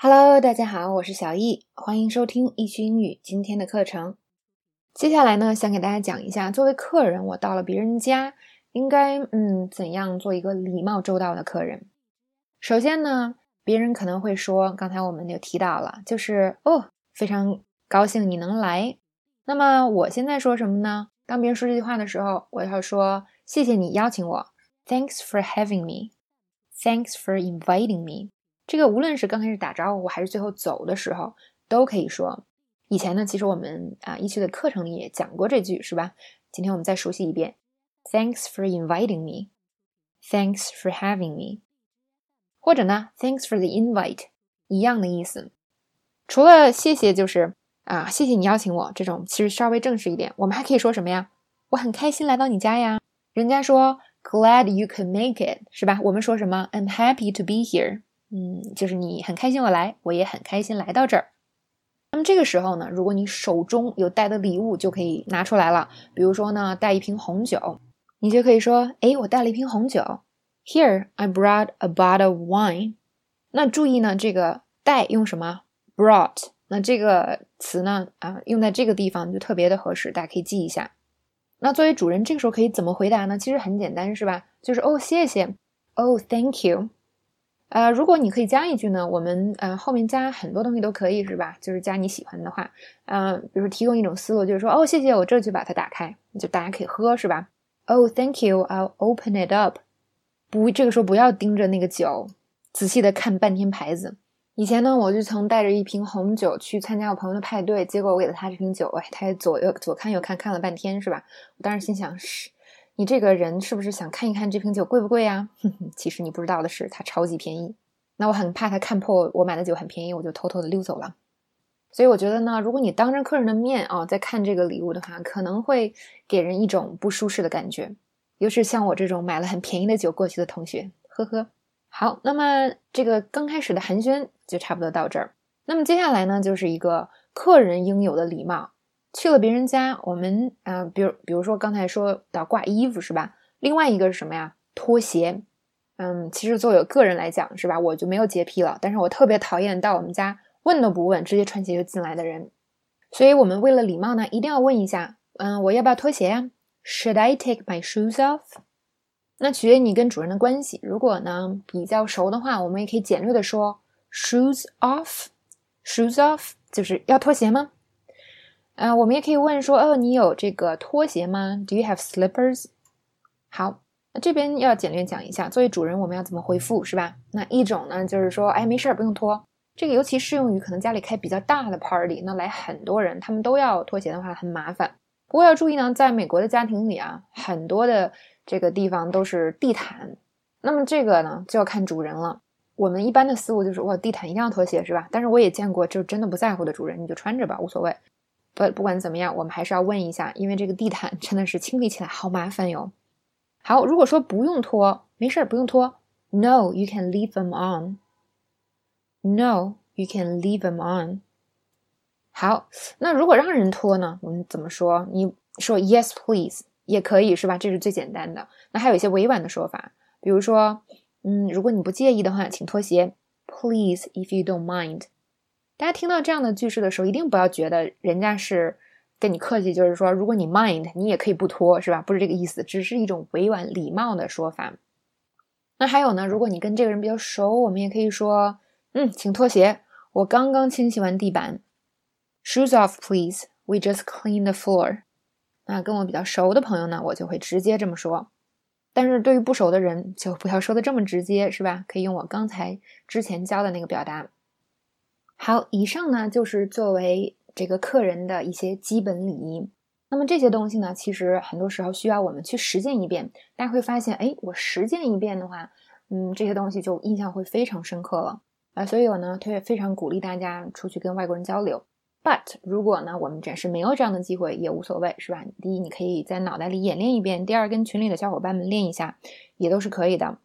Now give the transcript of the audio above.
Hello，大家好，我是小易，欢迎收听易趣英语今天的课程。接下来呢，想给大家讲一下，作为客人，我到了别人家，应该嗯怎样做一个礼貌周到的客人。首先呢，别人可能会说，刚才我们就提到了，就是哦，非常高兴你能来。那么我现在说什么呢？当别人说这句话的时候，我要说谢谢你邀请我，Thanks for having me，Thanks for inviting me。这个无论是刚开始打招呼，还是最后走的时候，都可以说。以前呢，其实我们啊一期的课程里也讲过这句，是吧？今天我们再熟悉一遍：Thanks for inviting me. Thanks for having me. 或者呢，Thanks for the invite，一样的意思。除了谢谢，就是啊，谢谢你邀请我这种，其实稍微正式一点。我们还可以说什么呀？我很开心来到你家呀。人家说 Glad you can make it，是吧？我们说什么？I'm happy to be here。嗯，就是你很开心我来，我也很开心来到这儿。那么这个时候呢，如果你手中有带的礼物，就可以拿出来了。比如说呢，带一瓶红酒，你就可以说：“哎，我带了一瓶红酒。”Here I brought a bottle of wine。那注意呢，这个带用什么？brought。那这个词呢，啊，用在这个地方就特别的合适，大家可以记一下。那作为主人，这个时候可以怎么回答呢？其实很简单，是吧？就是哦，谢谢。Oh, thank you. 呃，如果你可以加一句呢，我们呃后面加很多东西都可以，是吧？就是加你喜欢的话，嗯，比如说提供一种思路，就是说，哦，谢谢，我这就把它打开，就大家可以喝，是吧？Oh, thank you, I'll open it up。不，这个时候不要盯着那个酒，仔细的看半天牌子。以前呢，我就曾带着一瓶红酒去参加我朋友的派对，结果我给了他这瓶酒，哎，他也左右左看右看，看了半天，是吧？我当时心想是。你这个人是不是想看一看这瓶酒贵不贵呀？哼哼，其实你不知道的是，它超级便宜。那我很怕他看破我买的酒很便宜，我就偷偷的溜走了。所以我觉得呢，如果你当着客人的面啊，在看这个礼物的话，可能会给人一种不舒适的感觉，尤其是像我这种买了很便宜的酒过去的同学。呵呵。好，那么这个刚开始的寒暄就差不多到这儿。那么接下来呢，就是一个客人应有的礼貌。去了别人家，我们啊，比如比如说刚才说到挂衣服是吧？另外一个是什么呀？拖鞋。嗯，其实作为个人来讲是吧，我就没有洁癖了，但是我特别讨厌到我们家问都不问，直接穿鞋就进来的人。所以我们为了礼貌呢，一定要问一下，嗯，我要不要脱鞋呀？Should I take my shoes off？那取决于你跟主人的关系。如果呢比较熟的话，我们也可以简略的说 shoes off。shoes off 就是要脱鞋吗？啊，我们也可以问说，哦，你有这个拖鞋吗？Do you have slippers？好，那这边要简略讲一下，作为主人我们要怎么回复，是吧？那一种呢，就是说，哎，没事儿，不用脱。这个尤其适用于可能家里开比较大的 party，那来很多人，他们都要拖鞋的话很麻烦。不过要注意呢，在美国的家庭里啊，很多的这个地方都是地毯，那么这个呢就要看主人了。我们一般的思路就是，哇，地毯一定要脱鞋，是吧？但是我也见过，就真的不在乎的主人，你就穿着吧，无所谓。不，不管怎么样，我们还是要问一下，因为这个地毯真的是清理起来好麻烦哟。好，如果说不用拖，没事儿，不用拖。No, you can leave them on. No, you can leave them on. 好，那如果让人拖呢？我们怎么说？你说 Yes, please 也可以，是吧？这是最简单的。那还有一些委婉的说法，比如说，嗯，如果你不介意的话，请脱鞋。Please, if you don't mind. 大家听到这样的句式的时候，一定不要觉得人家是跟你客气，就是说，如果你 mind，你也可以不脱，是吧？不是这个意思，只是一种委婉礼貌的说法。那还有呢，如果你跟这个人比较熟，我们也可以说，嗯，请脱鞋，我刚刚清洗完地板。Shoes off, please. We just clean the floor. 那跟我比较熟的朋友呢，我就会直接这么说。但是对于不熟的人，就不要说的这么直接，是吧？可以用我刚才之前教的那个表达。好，以上呢就是作为这个客人的一些基本礼仪。那么这些东西呢，其实很多时候需要我们去实践一遍。大家会发现，哎，我实践一遍的话，嗯，这些东西就印象会非常深刻了啊。所以我呢，特别非常鼓励大家出去跟外国人交流。But 如果呢，我们暂时没有这样的机会，也无所谓，是吧？第一，你可以在脑袋里演练一遍；第二，跟群里的小伙伴们练一下，也都是可以的。